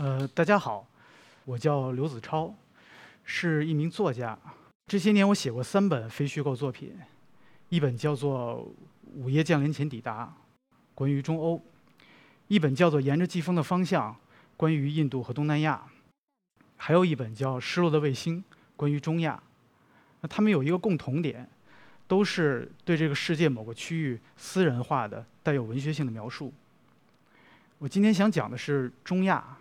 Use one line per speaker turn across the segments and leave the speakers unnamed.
呃，大家好，我叫刘子超，是一名作家。这些年我写过三本非虚构作品，一本叫做《午夜降临前抵达》，关于中欧；一本叫做《沿着季风的方向》，关于印度和东南亚；还有一本叫《失落的卫星》，关于中亚。那他们有一个共同点，都是对这个世界某个区域私人化的、带有文学性的描述。我今天想讲的是中亚。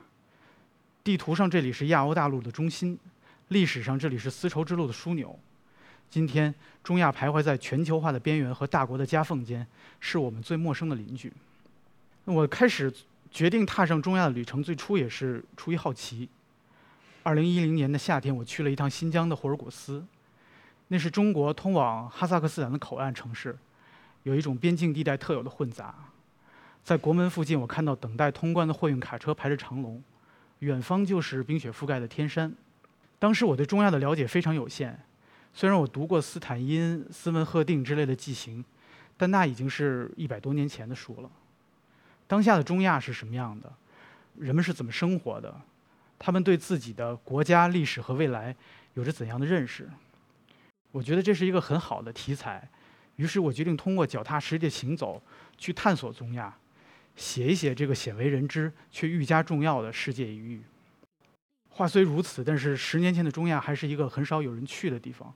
地图上这里是亚欧大陆的中心，历史上这里是丝绸之路的枢纽。今天中亚徘徊在全球化的边缘和大国的夹缝间，是我们最陌生的邻居。我开始决定踏上中亚的旅程，最初也是出于好奇。二零一零年的夏天，我去了一趟新疆的霍尔果斯，那是中国通往哈萨克斯坦的口岸城市，有一种边境地带特有的混杂。在国门附近，我看到等待通关的货运卡车排着长龙。远方就是冰雪覆盖的天山。当时我对中亚的了解非常有限，虽然我读过斯坦因、斯文赫定之类的记行，但那已经是一百多年前的书了。当下的中亚是什么样的？人们是怎么生活的？他们对自己的国家历史和未来有着怎样的认识？我觉得这是一个很好的题材，于是我决定通过脚踏实地的行走去探索中亚。写一写这个鲜为人知却愈加重要的世界一隅。话虽如此，但是十年前的中亚还是一个很少有人去的地方。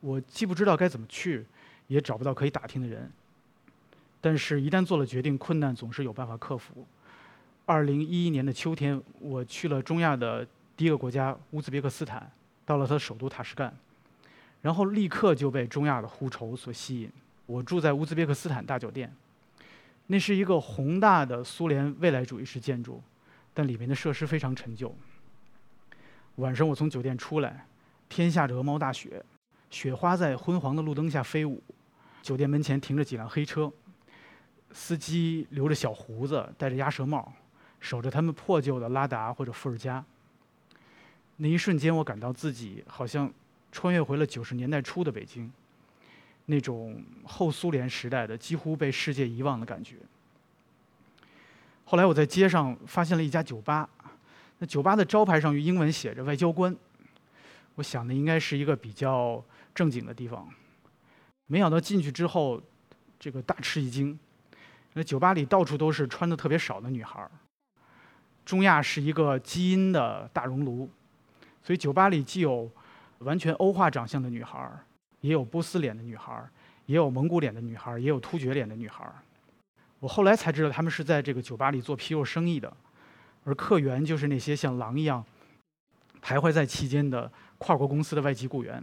我既不知道该怎么去，也找不到可以打听的人。但是，一旦做了决定，困难总是有办法克服。二零一一年的秋天，我去了中亚的第一个国家乌兹别克斯坦，到了它的首都塔什干，然后立刻就被中亚的呼愁所吸引。我住在乌兹别克斯坦大酒店。那是一个宏大的苏联未来主义式建筑，但里面的设施非常陈旧。晚上我从酒店出来，天下着鹅毛大雪，雪花在昏黄的路灯下飞舞。酒店门前停着几辆黑车，司机留着小胡子，戴着鸭舌帽，守着他们破旧的拉达或者伏尔加。那一瞬间，我感到自己好像穿越回了九十年代初的北京。那种后苏联时代的几乎被世界遗忘的感觉。后来我在街上发现了一家酒吧，那酒吧的招牌上用英文写着“外交官”，我想的应该是一个比较正经的地方。没想到进去之后，这个大吃一惊。那酒吧里到处都是穿的特别少的女孩。中亚是一个基因的大熔炉，所以酒吧里既有完全欧化长相的女孩。也有波斯脸的女孩也有蒙古脸的女孩也有突厥脸的女孩我后来才知道，他们是在这个酒吧里做皮肉生意的，而客源就是那些像狼一样徘徊在期间的跨国公司的外籍雇员。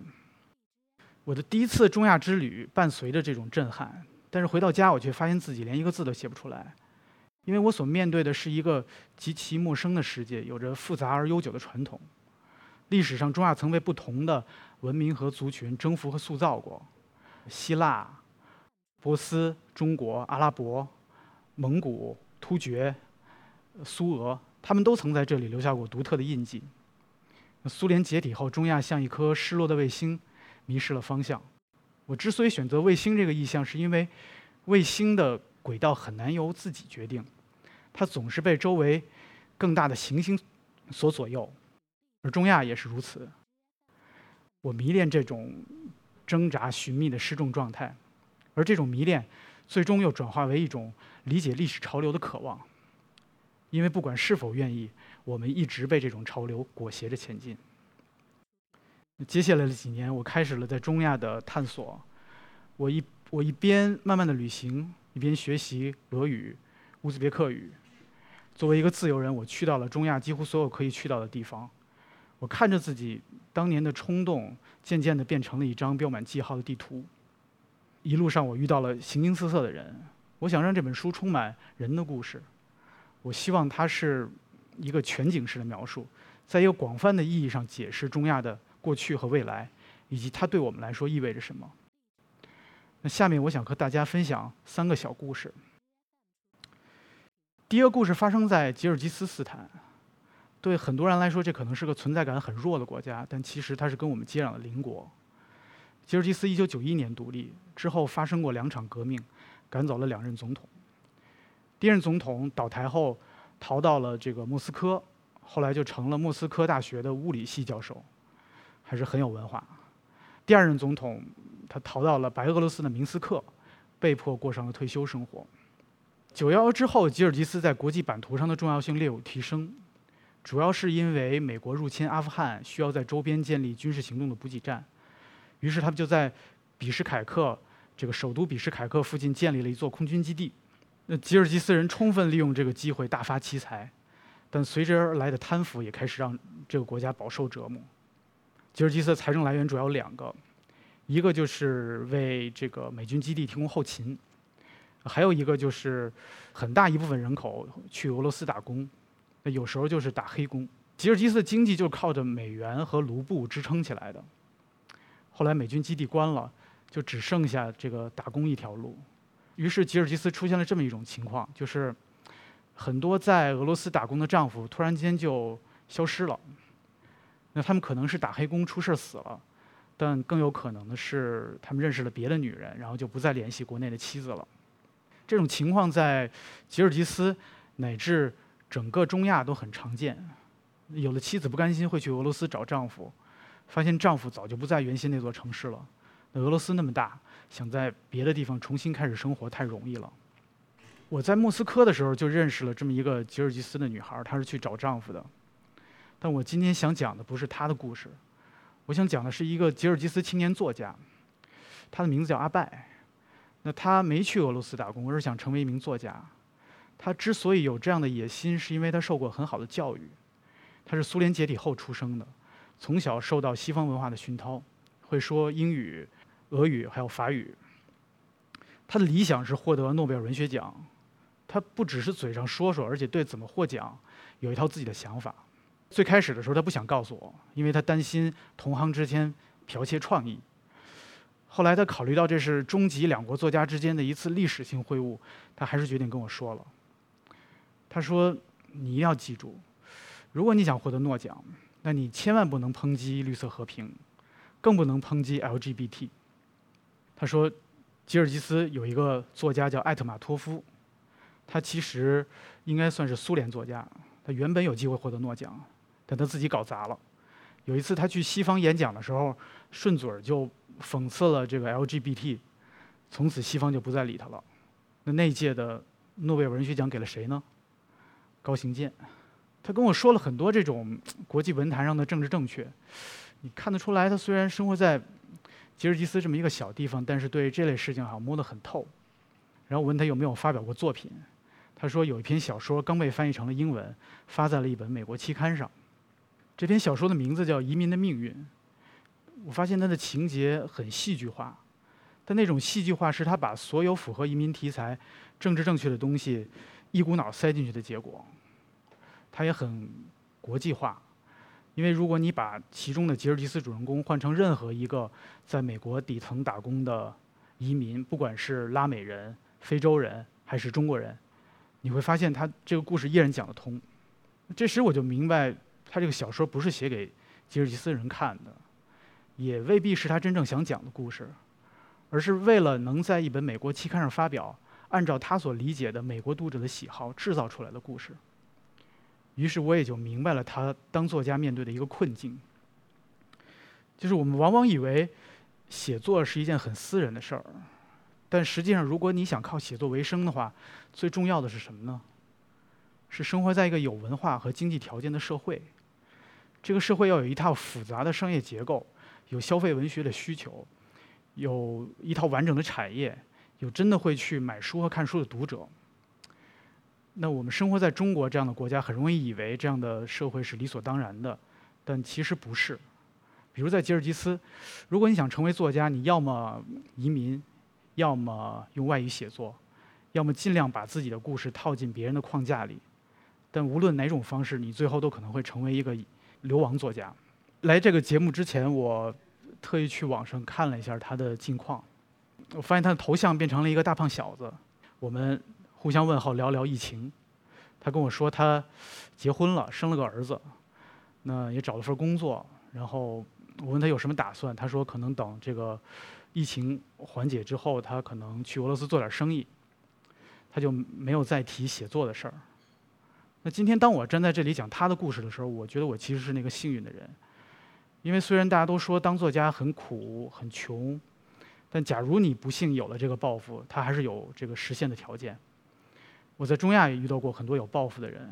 我的第一次中亚之旅伴随着这种震撼，但是回到家，我却发现自己连一个字都写不出来，因为我所面对的是一个极其陌生的世界，有着复杂而悠久的传统。历史上，中亚曾被不同的文明和族群征服和塑造过，希腊、波斯、中国、阿拉伯、蒙古、突厥、苏俄，他们都曾在这里留下过独特的印记。苏联解体后，中亚像一颗失落的卫星，迷失了方向。我之所以选择卫星这个意象，是因为卫星的轨道很难由自己决定，它总是被周围更大的行星所左右。而中亚也是如此。我迷恋这种挣扎寻觅的失重状态，而这种迷恋最终又转化为一种理解历史潮流的渴望。因为不管是否愿意，我们一直被这种潮流裹挟着前进。接下来的几年，我开始了在中亚的探索。我一我一边慢慢的旅行，一边学习俄语、乌兹别克语。作为一个自由人，我去到了中亚几乎所有可以去到的地方。我看着自己当年的冲动，渐渐地变成了一张标满记号的地图。一路上，我遇到了形形色色的人。我想让这本书充满人的故事。我希望它是一个全景式的描述，在一个广泛的意义上解释中亚的过去和未来，以及它对我们来说意味着什么。那下面，我想和大家分享三个小故事。第一个故事发生在吉尔吉斯斯坦。对很多人来说，这可能是个存在感很弱的国家，但其实它是跟我们接壤的邻国。吉尔吉斯1991年独立之后，发生过两场革命，赶走了两任总统。第一任总统倒台后，逃到了这个莫斯科，后来就成了莫斯科大学的物理系教授，还是很有文化。第二任总统，他逃到了白俄罗斯的明斯克，被迫过上了退休生活。九幺幺之后，吉尔吉斯在国际版图上的重要性略有提升，主要是因为美国入侵阿富汗需要在周边建立军事行动的补给站，于是他们就在比什凯克这个首都比什凯克附近建立了一座空军基地。那吉尔吉斯人充分利用这个机会大发奇财，但随之而来的贪腐也开始让这个国家饱受折磨。吉尔吉斯的财政来源主要两个，一个就是为这个美军基地提供后勤。还有一个就是很大一部分人口去俄罗斯打工，有时候就是打黑工。吉尔吉斯的经济就靠着美元和卢布支撑起来的。后来美军基地关了，就只剩下这个打工一条路。于是吉尔吉斯出现了这么一种情况，就是很多在俄罗斯打工的丈夫突然间就消失了。那他们可能是打黑工出事死了，但更有可能的是他们认识了别的女人，然后就不再联系国内的妻子了。这种情况在吉尔吉斯乃至整个中亚都很常见。有的妻子不甘心，会去俄罗斯找丈夫，发现丈夫早就不在原先那座城市了。那俄罗斯那么大，想在别的地方重新开始生活太容易了。我在莫斯科的时候就认识了这么一个吉尔吉斯的女孩，她是去找丈夫的。但我今天想讲的不是她的故事，我想讲的是一个吉尔吉斯青年作家，他的名字叫阿拜。那他没去俄罗斯打工，而是想成为一名作家。他之所以有这样的野心，是因为他受过很好的教育。他是苏联解体后出生的，从小受到西方文化的熏陶，会说英语、俄语还有法语。他的理想是获得诺贝尔文学奖。他不只是嘴上说说，而且对怎么获奖有一套自己的想法。最开始的时候，他不想告诉我，因为他担心同行之间剽窃创意。后来他考虑到这是中吉两国作家之间的一次历史性会晤，他还是决定跟我说了。他说：“你一定要记住，如果你想获得诺奖，那你千万不能抨击绿色和平，更不能抨击 LGBT。”他说：“吉尔吉斯有一个作家叫艾特马托夫，他其实应该算是苏联作家，他原本有机会获得诺奖，但他自己搞砸了。有一次他去西方演讲的时候，顺嘴儿就。”讽刺了这个 LGBT，从此西方就不再理他了。那那届的诺贝尔文学奖给了谁呢？高行健。他跟我说了很多这种国际文坛上的政治正确。你看得出来，他虽然生活在吉尔吉斯这么一个小地方，但是对这类事情好像摸得很透。然后我问他有没有发表过作品，他说有一篇小说刚被翻译成了英文，发在了一本美国期刊上。这篇小说的名字叫《移民的命运》。我发现他的情节很戏剧化，但那种戏剧化是他把所有符合移民题材、政治正确的东西一股脑塞进去的结果。他也很国际化，因为如果你把其中的吉尔吉斯主人公换成任何一个在美国底层打工的移民，不管是拉美人、非洲人还是中国人，你会发现他这个故事依然讲得通。这时我就明白，他这个小说不是写给吉尔吉斯人看的。也未必是他真正想讲的故事，而是为了能在一本美国期刊上发表，按照他所理解的美国读者的喜好制造出来的故事。于是我也就明白了他当作家面对的一个困境，就是我们往往以为写作是一件很私人的事儿，但实际上，如果你想靠写作为生的话，最重要的是什么呢？是生活在一个有文化和经济条件的社会，这个社会要有一套复杂的商业结构。有消费文学的需求，有一套完整的产业，有真的会去买书和看书的读者。那我们生活在中国这样的国家，很容易以为这样的社会是理所当然的，但其实不是。比如在吉尔吉斯，如果你想成为作家，你要么移民，要么用外语写作，要么尽量把自己的故事套进别人的框架里。但无论哪种方式，你最后都可能会成为一个流亡作家。来这个节目之前，我特意去网上看了一下他的近况。我发现他的头像变成了一个大胖小子。我们互相问候，聊聊疫情。他跟我说他结婚了，生了个儿子，那也找了份工作。然后我问他有什么打算，他说可能等这个疫情缓解之后，他可能去俄罗斯做点生意。他就没有再提写作的事儿。那今天当我站在这里讲他的故事的时候，我觉得我其实是那个幸运的人，因为虽然大家都说当作家很苦很穷，但假如你不幸有了这个抱负，他还是有这个实现的条件。我在中亚也遇到过很多有抱负的人，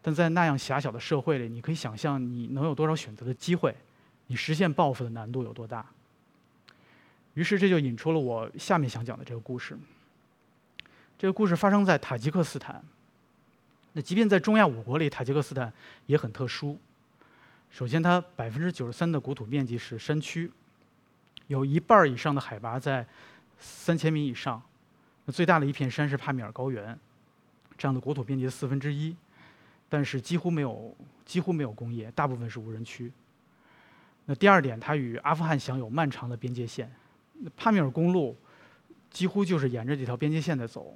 但在那样狭小的社会里，你可以想象你能有多少选择的机会，你实现抱负的难度有多大。于是这就引出了我下面想讲的这个故事。这个故事发生在塔吉克斯坦。那即便在中亚五国里，塔吉克斯坦也很特殊。首先，它百分之九十三的国土面积是山区，有一半以上的海拔在三千米以上。那最大的一片山是帕米尔高原，这样的国土面积的四分之一，但是几乎没有几乎没有工业，大部分是无人区。那第二点，它与阿富汗享有漫长的边界线，帕米尔公路几乎就是沿着这条边界线在走。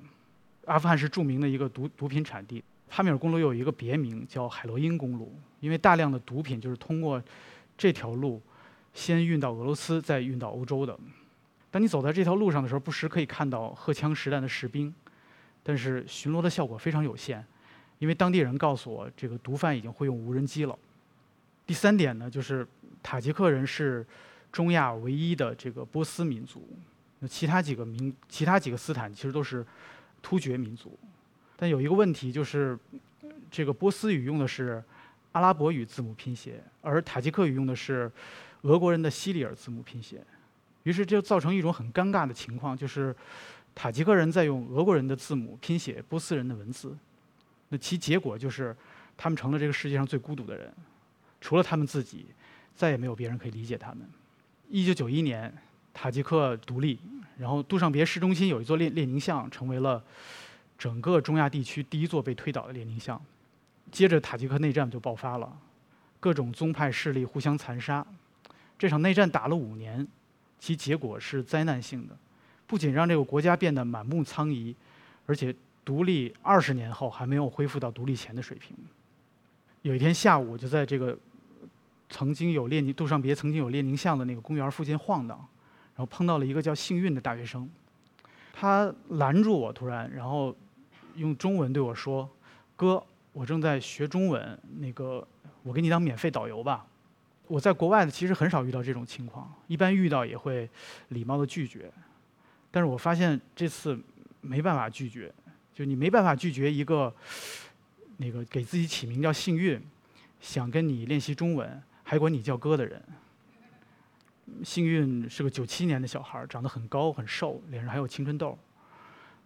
阿富汗是著名的一个毒毒品产地。帕米尔公路有一个别名叫海洛因公路，因为大量的毒品就是通过这条路先运到俄罗斯，再运到欧洲的。当你走在这条路上的时候，不时可以看到荷枪实弹的士兵，但是巡逻的效果非常有限，因为当地人告诉我，这个毒贩已经会用无人机了。第三点呢，就是塔吉克人是中亚唯一的这个波斯民族，那其他几个民、其他几个斯坦其实都是突厥民族。但有一个问题就是，这个波斯语用的是阿拉伯语字母拼写，而塔吉克语用的是俄国人的西里尔字母拼写，于是就造成一种很尴尬的情况，就是塔吉克人在用俄国人的字母拼写波斯人的文字，那其结果就是他们成了这个世界上最孤独的人，除了他们自己，再也没有别人可以理解他们。一九九一年，塔吉克独立，然后杜尚别市中心有一座列列宁像，成为了。整个中亚地区第一座被推倒的列宁像，接着塔吉克内战就爆发了，各种宗派势力互相残杀，这场内战打了五年，其结果是灾难性的，不仅让这个国家变得满目苍夷，而且独立二十年后还没有恢复到独立前的水平。有一天下午，我就在这个曾经有列宁杜尚别曾经有列宁像的那个公园附近晃荡，然后碰到了一个叫幸运的大学生，他拦住我，突然，然后。用中文对我说：“哥，我正在学中文，那个我给你当免费导游吧。”我在国外呢，其实很少遇到这种情况，一般遇到也会礼貌的拒绝。但是我发现这次没办法拒绝，就你没办法拒绝一个那个给自己起名叫幸运，想跟你练习中文，还管你叫哥的人。幸运是个九七年的小孩，长得很高很瘦，脸上还有青春痘。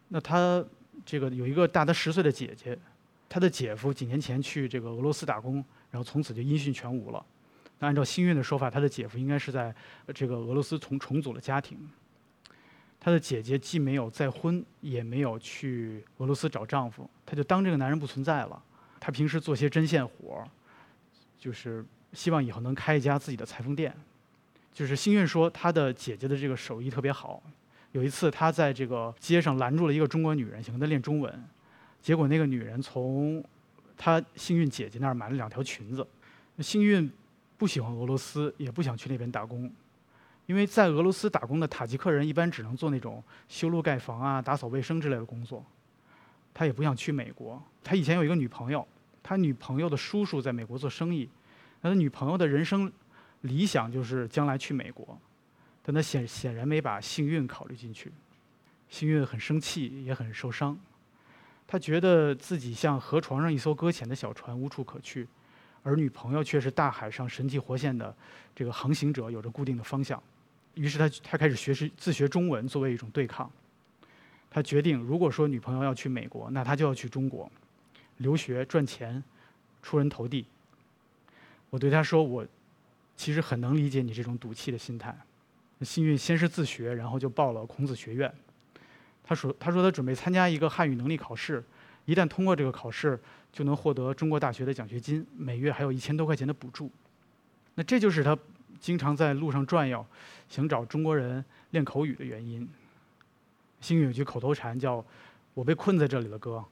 那他。这个有一个大他十岁的姐姐，他的姐夫几年前去这个俄罗斯打工，然后从此就音讯全无了。那按照幸运的说法，他的姐夫应该是在这个俄罗斯重重组了家庭。她的姐姐既没有再婚，也没有去俄罗斯找丈夫，她就当这个男人不存在了。她平时做些针线活就是希望以后能开一家自己的裁缝店。就是幸运说，她的姐姐的这个手艺特别好。有一次，她在这个街上拦住了一个中国女人，想跟她练中文，结果那个女人从她幸运姐姐那儿买了两条裙子。幸运不喜欢俄罗斯，也不想去那边打工，因为在俄罗斯打工的塔吉克人一般只能做那种修路盖房啊、打扫卫生之类的工作。他也不想去美国。他以前有一个女朋友，他女朋友的叔叔在美国做生意，他的女朋友的人生理想就是将来去美国。但他显显然没把幸运考虑进去，幸运很生气，也很受伤。他觉得自己像河床上一艘搁浅的小船，无处可去，而女朋友却是大海上神气活现的这个航行者，有着固定的方向。于是他他开始学习自学中文，作为一种对抗。他决定，如果说女朋友要去美国，那他就要去中国，留学赚钱，出人头地。我对他说：“我其实很能理解你这种赌气的心态。”幸运先是自学，然后就报了孔子学院。他说：“他说他准备参加一个汉语能力考试，一旦通过这个考试，就能获得中国大学的奖学金，每月还有一千多块钱的补助。那这就是他经常在路上转悠，想找中国人练口语的原因。幸运有句口头禅叫‘我被困在这里了，哥’，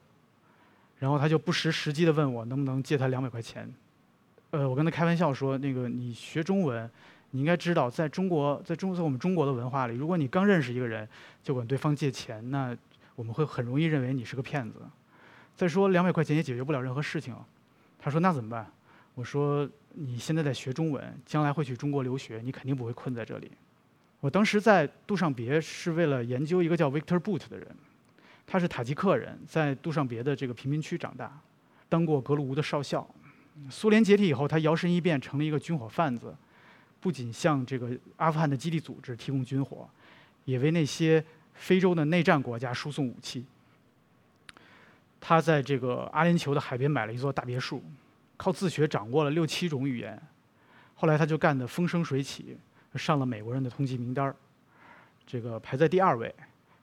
然后他就不失时机的问我能不能借他两百块钱。呃，我跟他开玩笑说：那个你学中文。”你应该知道，在中国，在中在我们中国的文化里，如果你刚认识一个人就管对方借钱，那我们会很容易认为你是个骗子。再说两百块钱也解决不了任何事情。他说那怎么办？我说你现在在学中文，将来会去中国留学，你肯定不会困在这里。我当时在杜尚别是为了研究一个叫 Victor Boot 的人，他是塔吉克人，在杜尚别的这个贫民区长大，当过格鲁乌的少校。苏联解体以后，他摇身一变成了一个军火贩子，不仅向这个阿富汗的基地组织提供军火，也为那些非洲的内战国家输送武器。他在这个阿联酋的海边买了一座大别墅，靠自学掌握了六七种语言。后来他就干得风生水起。上了美国人的通缉名单儿，这个排在第二位，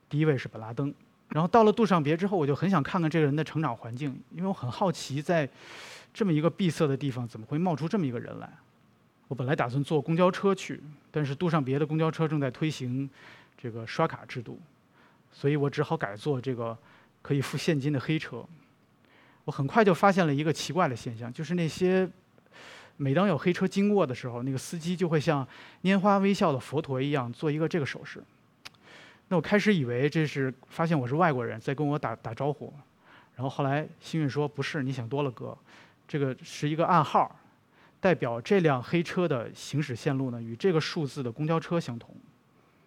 第一位是本拉登。然后到了杜尚别之后，我就很想看看这个人的成长环境，因为我很好奇，在这么一个闭塞的地方，怎么会冒出这么一个人来？我本来打算坐公交车去，但是杜尚别的公交车正在推行这个刷卡制度，所以我只好改坐这个可以付现金的黑车。我很快就发现了一个奇怪的现象，就是那些。每当有黑车经过的时候，那个司机就会像拈花微笑的佛陀一样做一个这个手势。那我开始以为这是发现我是外国人在跟我打打招呼，然后后来幸运说不是，你想多了哥，这个是一个暗号，代表这辆黑车的行驶线路呢与这个数字的公交车相同。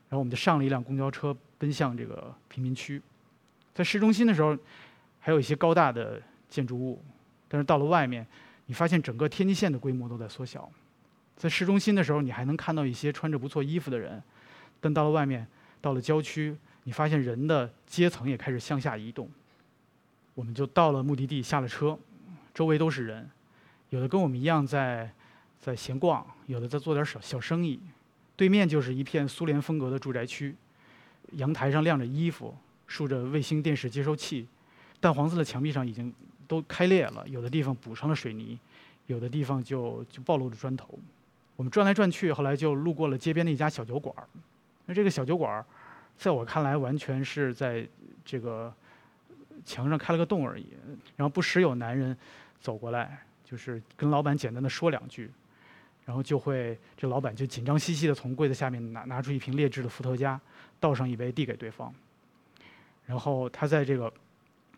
然后我们就上了一辆公交车，奔向这个贫民区。在市中心的时候，还有一些高大的建筑物，但是到了外面。你发现整个天际线的规模都在缩小，在市中心的时候，你还能看到一些穿着不错衣服的人，但到了外面，到了郊区，你发现人的阶层也开始向下移动。我们就到了目的地，下了车，周围都是人，有的跟我们一样在在闲逛，有的在做点小小生意。对面就是一片苏联风格的住宅区，阳台上晾着衣服，竖着卫星电视接收器，淡黄色的墙壁上已经。都开裂了，有的地方补上了水泥，有的地方就就暴露着砖头。我们转来转去，后来就路过了街边的一家小酒馆儿。那这个小酒馆儿，在我看来，完全是在这个墙上开了个洞而已。然后不时有男人走过来，就是跟老板简单的说两句，然后就会这老板就紧张兮兮的从柜子下面拿拿出一瓶劣质的伏特加，倒上一杯递给对方。然后他在这个。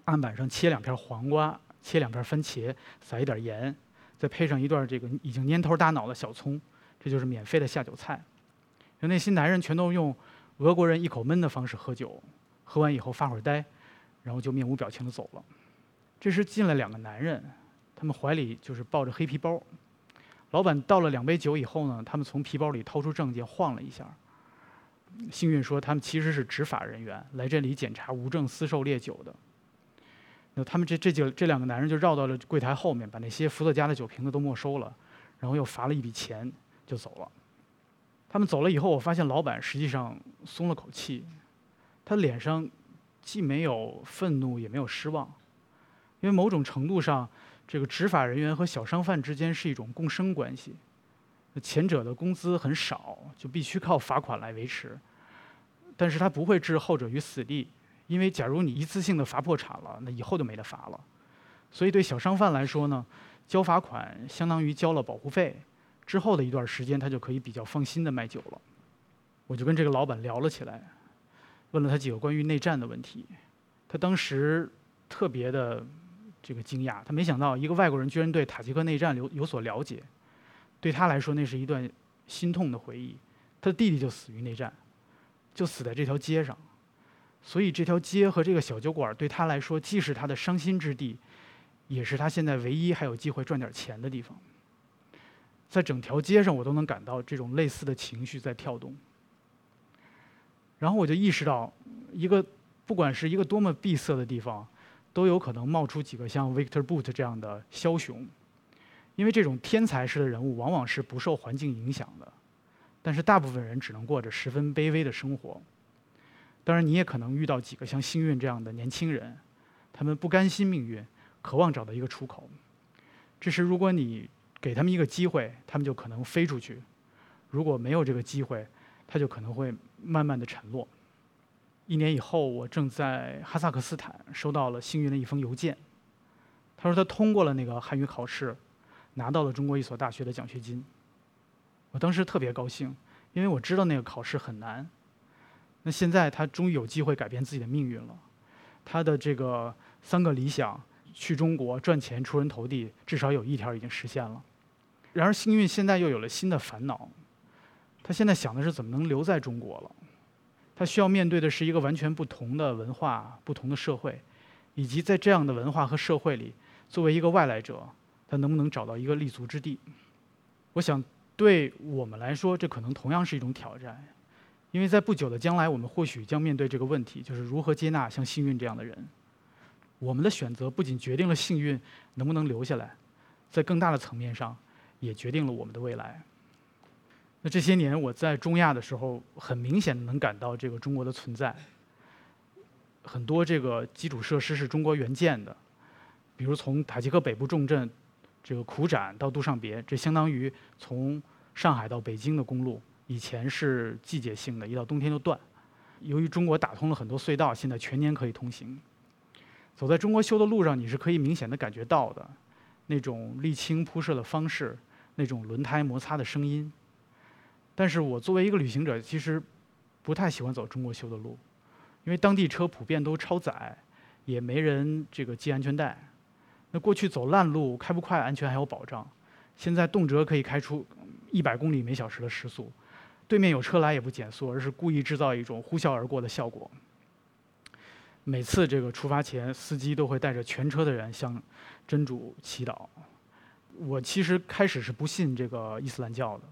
案板上切两片黄瓜，切两片番茄，撒一点盐，再配上一段这个已经蔫头大脑的小葱，这就是免费的下酒菜。那些男人全都用俄国人一口闷的方式喝酒，喝完以后发会儿呆，然后就面无表情的走了。这时进来两个男人，他们怀里就是抱着黑皮包。老板倒了两杯酒以后呢，他们从皮包里掏出证件晃了一下。幸运说他们其实是执法人员，来这里检查无证私售烈酒的。他们这这几这两个男人就绕到了柜台后面，把那些伏特加的酒瓶子都没收了，然后又罚了一笔钱，就走了。他们走了以后，我发现老板实际上松了口气，他脸上既没有愤怒，也没有失望，因为某种程度上，这个执法人员和小商贩之间是一种共生关系。前者的工资很少，就必须靠罚款来维持，但是他不会置后者于死地。因为假如你一次性的罚破产了，那以后就没得罚了。所以对小商贩来说呢，交罚款相当于交了保护费，之后的一段时间他就可以比较放心的卖酒了。我就跟这个老板聊了起来，问了他几个关于内战的问题。他当时特别的这个惊讶，他没想到一个外国人居然对塔吉克内战有有所了解。对他来说，那是一段心痛的回忆。他的弟弟就死于内战，就死在这条街上。所以这条街和这个小酒馆对他来说，既是他的伤心之地，也是他现在唯一还有机会赚点钱的地方。在整条街上，我都能感到这种类似的情绪在跳动。然后我就意识到，一个不管是一个多么闭塞的地方，都有可能冒出几个像 Victor Boot 这样的枭雄，因为这种天才式的人物往往是不受环境影响的，但是大部分人只能过着十分卑微的生活。当然，你也可能遇到几个像幸运这样的年轻人，他们不甘心命运，渴望找到一个出口。这时，如果你给他们一个机会，他们就可能飞出去；如果没有这个机会，他就可能会慢慢的沉落。一年以后，我正在哈萨克斯坦收到了幸运的一封邮件，他说他通过了那个汉语考试，拿到了中国一所大学的奖学金。我当时特别高兴，因为我知道那个考试很难。那现在他终于有机会改变自己的命运了，他的这个三个理想去中国赚钱、出人头地，至少有一条已经实现了。然而，幸运现在又有了新的烦恼，他现在想的是怎么能留在中国了。他需要面对的是一个完全不同的文化、不同的社会，以及在这样的文化和社会里，作为一个外来者，他能不能找到一个立足之地？我想，对我们来说，这可能同样是一种挑战，因为在不久的将来，我们或许将面对这个问题，就是如何接纳像幸运这样的人。我们的选择不仅决定了幸运能不能留下来，在更大的层面上，也决定了我们的未来。那这些年我在中亚的时候，很明显能感到这个中国的存在。很多这个基础设施是中国援建的，比如从塔吉克北部重镇这个苦展到杜尚别，这相当于从上海到北京的公路，以前是季节性的，一到冬天就断。由于中国打通了很多隧道，现在全年可以通行。走在中国修的路上，你是可以明显的感觉到的，那种沥青铺设的方式，那种轮胎摩擦的声音。但是我作为一个旅行者，其实不太喜欢走中国修的路，因为当地车普遍都超载，也没人这个系安全带。那过去走烂路，开不快，安全还有保障。现在动辄可以开出一百公里每小时的时速，对面有车来也不减速，而是故意制造一种呼啸而过的效果。每次这个出发前，司机都会带着全车的人向真主祈祷。我其实开始是不信这个伊斯兰教的。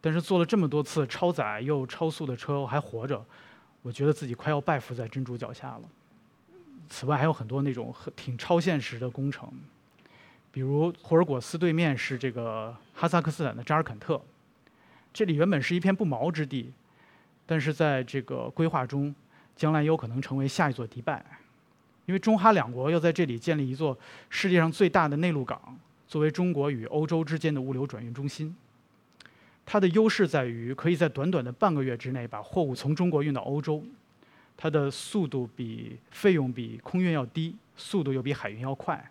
但是坐了这么多次超载又超速的车我还活着，我觉得自己快要拜服在真主脚下了。此外还有很多那种很挺超现实的工程，比如霍尔果斯对面是这个哈萨克斯坦的扎尔坎特，这里原本是一片不毛之地，但是在这个规划中，将来有可能成为下一座迪拜，因为中哈两国要在这里建立一座世界上最大的内陆港，作为中国与欧洲之间的物流转运中心。它的优势在于可以在短短的半个月之内把货物从中国运到欧洲，它的速度比费用比空运要低，速度又比海运要快。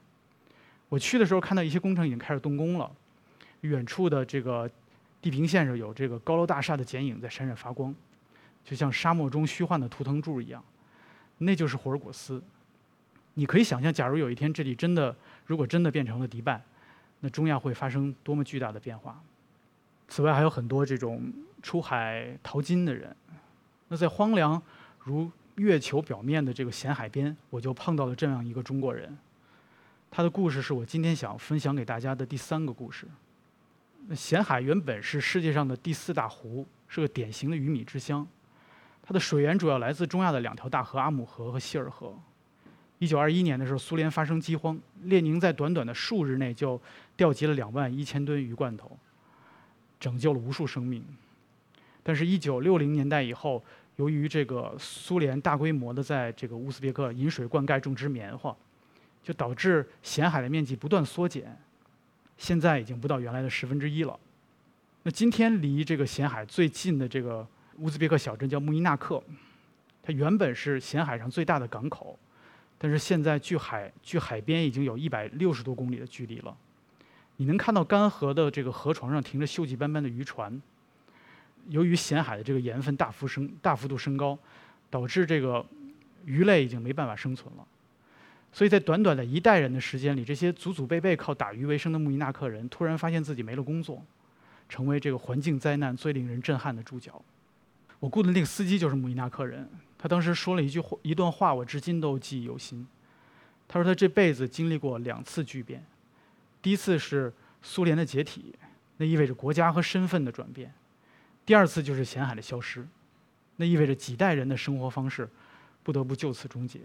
我去的时候看到一些工程已经开始动工了，远处的这个地平线上有这个高楼大厦的剪影在闪闪发光，就像沙漠中虚幻的图腾柱一样。那就是霍尔果斯。你可以想象，假如有一天这里真的如果真的变成了迪拜，那中亚会发生多么巨大的变化。此外，还有很多这种出海淘金的人。那在荒凉如月球表面的这个咸海边，我就碰到了这样一个中国人。他的故事是我今天想分享给大家的第三个故事。咸海原本是世界上的第四大湖，是个典型的鱼米之乡。它的水源主要来自中亚的两条大河——阿姆河和希尔河。一九二一年的时候，苏联发生饥荒，列宁在短短的数日内就调集了两万一千吨鱼罐头。拯救了无数生命，但是，一九六零年代以后，由于这个苏联大规模的在这个乌兹别克引水灌溉种植棉花，就导致咸海的面积不断缩减，现在已经不到原来的十分之一了。那今天离这个咸海最近的这个乌兹别克小镇叫穆伊纳克，它原本是咸海上最大的港口，但是现在距海距海边已经有一百六十多公里的距离了。你能看到干涸的这个河床上停着锈迹斑斑的渔船。由于咸海的这个盐分大幅升大幅度升高，导致这个鱼类已经没办法生存了。所以在短短的一代人的时间里，这些祖祖辈辈靠打鱼为生的穆伊纳克人突然发现自己没了工作，成为这个环境灾难最令人震撼的主角。我雇的那个司机就是穆伊纳克人，他当时说了一句话一段话，我至今都记忆犹新。他说他这辈子经历过两次巨变。第一次是苏联的解体，那意味着国家和身份的转变；第二次就是咸海的消失，那意味着几代人的生活方式不得不就此终结。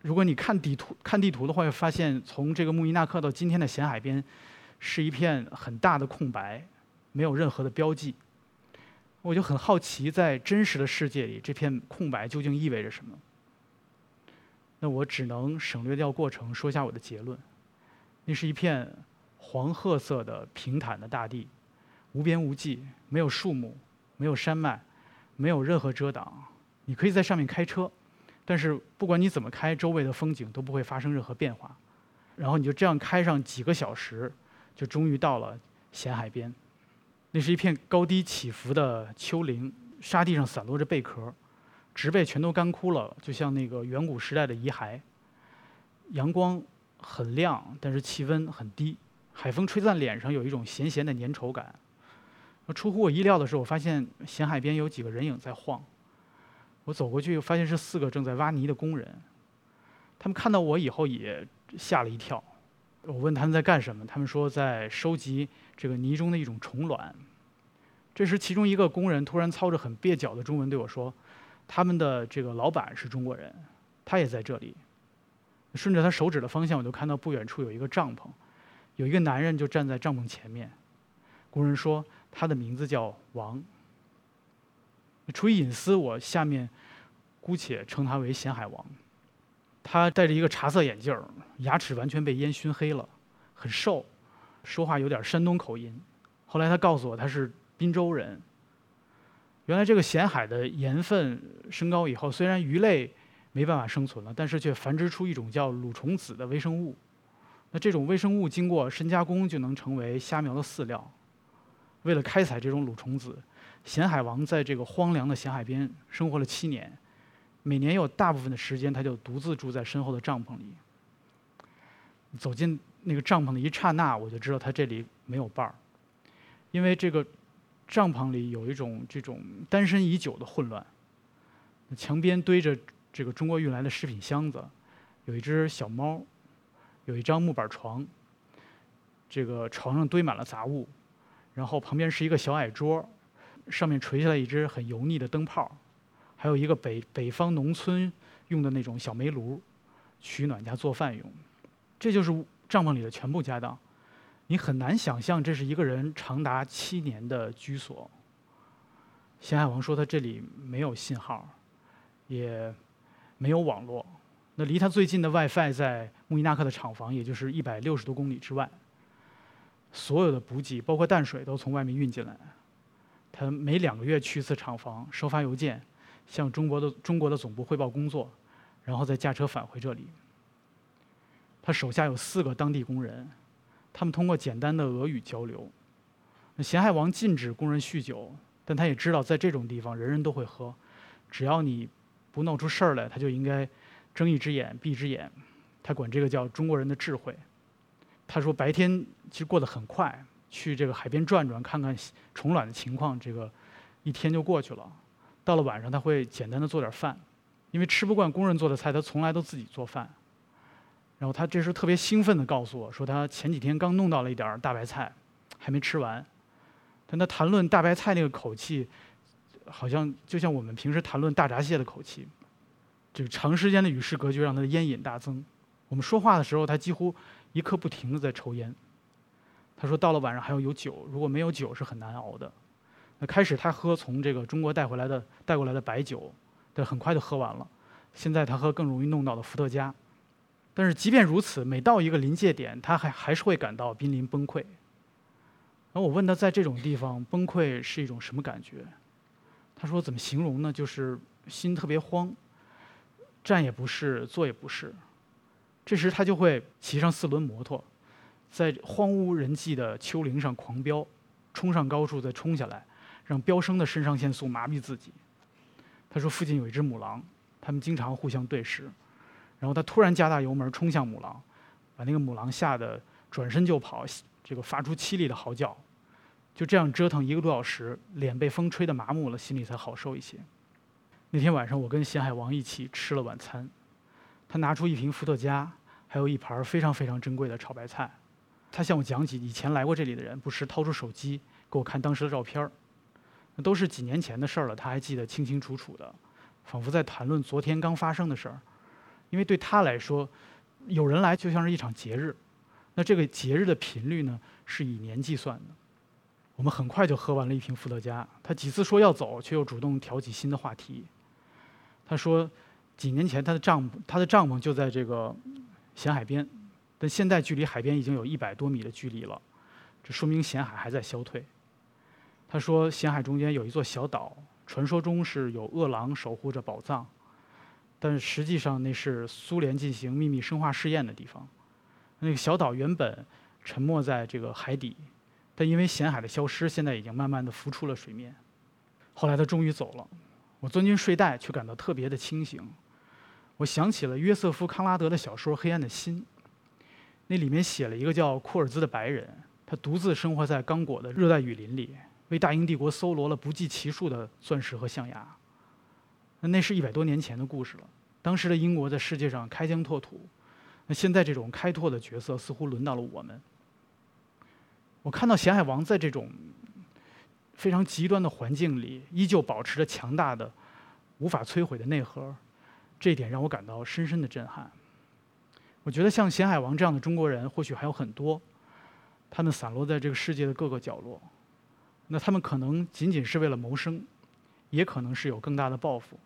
如果你看地图看地图的话，会发现从这个穆伊纳克到今天的咸海边，是一片很大的空白，没有任何的标记。我就很好奇，在真实的世界里，这片空白究竟意味着什么？那我只能省略掉过程，说一下我的结论。那是一片黄褐色的平坦的大地，无边无际，没有树木，没有山脉，没有任何遮挡。你可以在上面开车，但是不管你怎么开，周围的风景都不会发生任何变化。然后你就这样开上几个小时，就终于到了咸海边。那是一片高低起伏的丘陵，沙地上散落着贝壳，植被全都干枯了，就像那个远古时代的遗骸。阳光很亮，但是气温很低，海风吹在脸上有一种咸咸的粘稠感。出乎我意料的是，我发现咸海边有几个人影在晃。我走过去，发现是四个正在挖泥的工人。他们看到我以后也吓了一跳。我问他们在干什么，他们说在收集这个泥中的一种虫卵。这时，其中一个工人突然操着很蹩脚的中文对我说：“他们的这个老板是中国人，他也在这里。”顺着他手指的方向，我就看到不远处有一个帐篷，有一个男人就站在帐篷前面。工人说。他的名字叫王。出于隐私，我下面姑且称他为咸海王。他戴着一个茶色眼镜，牙齿完全被烟熏黑了，很瘦，说话有点山东口音。后来他告诉我他是滨州人。原来这个咸海的盐分升高以后，虽然鱼类没办法生存了，但是却繁殖出一种叫卤虫子的微生物。那这种微生物经过深加工，就能成为虾苗的饲料。为了开采这种卤虫子，咸海王在这个荒凉的咸海边生活了七年，每年有大部分的时间，他就独自住在身后的帐篷里。走进那个帐篷的一刹那，我就知道他这里没有伴儿，因为这个帐篷里有一种这种单身已久的混乱。墙边堆着这个中国运来的食品箱子，有一只小猫，有一张木板床，这个床上堆满了杂物。然后旁边是一个小矮桌，上面垂下来一只很油腻的灯泡，还有一个北北方农村用的那种小煤炉，取暖加做饭用。这就是帐篷里的全部家当。你很难想象这是一个人长达七年的居所。咸海王说他这里没有信号，也没有网络。那离他最近的 WiFi 在穆伊纳克的厂房，也就是一百六十多公里之外。所有的补给，包括淡水，都从外面运进来。他每两个月去一次厂房，收发邮件，向中国的中国的总部汇报工作，然后再驾车返回这里。他手下有四个当地工人，他们通过简单的俄语交流。咸海王禁止工人酗酒，但他也知道在这种地方人人都会喝，只要你不闹出事儿来，他就应该睁一只眼闭一只眼。他管这个叫中国人的智慧。他说：“白天其实过得很快，去这个海边转转，看看虫卵的情况，这个一天就过去了。到了晚上，他会简单的做点饭，因为吃不惯工人做的菜，他从来都自己做饭。然后他这时候特别兴奋地告诉我说，他前几天刚弄到了一点大白菜，还没吃完。但他谈论大白菜那个口气，好像就像我们平时谈论大闸蟹的口气。这个长时间的与世隔绝让他的烟瘾大增。我们说话的时候，他几乎……”一刻不停的在抽烟。他说到了晚上还要有酒，如果没有酒是很难熬的。那开始他喝从这个中国带回来的带过来的白酒，但很快就喝完了。现在他喝更容易弄到的伏特加。但是即便如此，每到一个临界点，他还还是会感到濒临崩溃。然后我问他在这种地方崩溃是一种什么感觉？他说怎么形容呢？就是心特别慌，站也不是，坐也不是。这时他就会骑上四轮摩托，在荒无人迹的丘陵上狂飙，冲上高处再冲下来，让飙升的肾上腺素麻痹自己。他说附近有一只母狼，他们经常互相对视，然后他突然加大油门冲向母狼，把那个母狼吓得转身就跑，这个发出凄厉的嚎叫。就这样折腾一个多小时，脸被风吹得麻木了，心里才好受一些。那天晚上我跟咸海王一起吃了晚餐。他拿出一瓶伏特加，还有一盘非常非常珍贵的炒白菜。他向我讲起以前来过这里的人，不时掏出手机给我看当时的照片儿。那都是几年前的事儿了，他还记得清清楚楚的，仿佛在谈论昨天刚发生的事儿。因为对他来说，有人来就像是一场节日。那这个节日的频率呢，是以年计算的。我们很快就喝完了一瓶伏特加。他几次说要走，却又主动挑起新的话题。他说。几年前，他的帐篷，他的帐篷就在这个咸海边，但现在距离海边已经有一百多米的距离了，这说明咸海还在消退。他说，咸海中间有一座小岛，传说中是有恶狼守护着宝藏，但实际上那是苏联进行秘密生化试验的地方。那个小岛原本沉没在这个海底，但因为咸海的消失，现在已经慢慢的浮出了水面。后来他终于走了，我钻进睡袋，却感到特别的清醒。我想起了约瑟夫·康拉德的小说《黑暗的心》，那里面写了一个叫库尔兹的白人，他独自生活在刚果的热带雨林里，为大英帝国搜罗了不计其数的钻石和象牙。那那是一百多年前的故事了，当时的英国在世界上开疆拓土，那现在这种开拓的角色似乎轮到了我们。我看到咸海王在这种非常极端的环境里，依旧保持着强大的、无法摧毁的内核。这一点让我感到深深的震撼。我觉得像咸海王这样的中国人，或许还有很多，他们散落在这个世界的各个角落。那他们可能仅仅是为了谋生，也可能是有更大的抱负。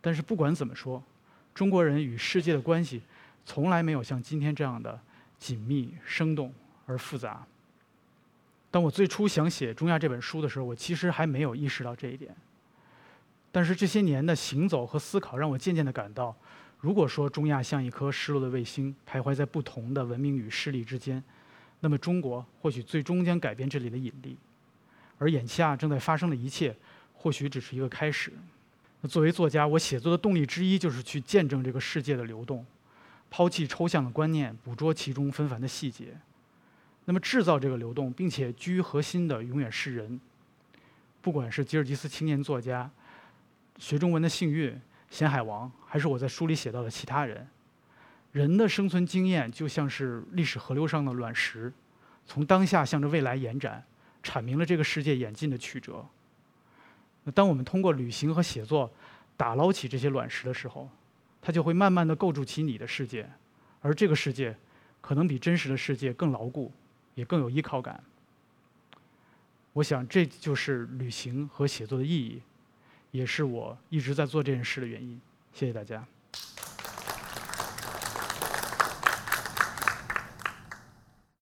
但是不管怎么说，中国人与世界的关系从来没有像今天这样的紧密、生动而复杂。当我最初想写《中亚》这本书的时候，我其实还没有意识到这一点。但是这些年的行走和思考，让我渐渐地感到，如果说中亚像一颗失落的卫星，徘徊在不同的文明与势力之间，那么中国或许最终将改变这里的引力，而眼下正在发生的一切，或许只是一个开始。那作为作家，我写作的动力之一就是去见证这个世界的流动，抛弃抽象的观念，捕捉其中纷繁的细节。那么制造这个流动，并且居于核心的，永远是人。不管是吉尔吉斯青年作家。学中文的幸运，咸海王，还是我在书里写到的其他人，人的生存经验就像是历史河流上的卵石，从当下向着未来延展，阐明了这个世界演进的曲折。那当我们通过旅行和写作打捞起这些卵石的时候，它就会慢慢的构筑起你的世界，而这个世界可能比真实的世界更牢固，也更有依靠感。我想这就是旅行和写作的意义。也是我一直在做这件事的原因。谢谢大家。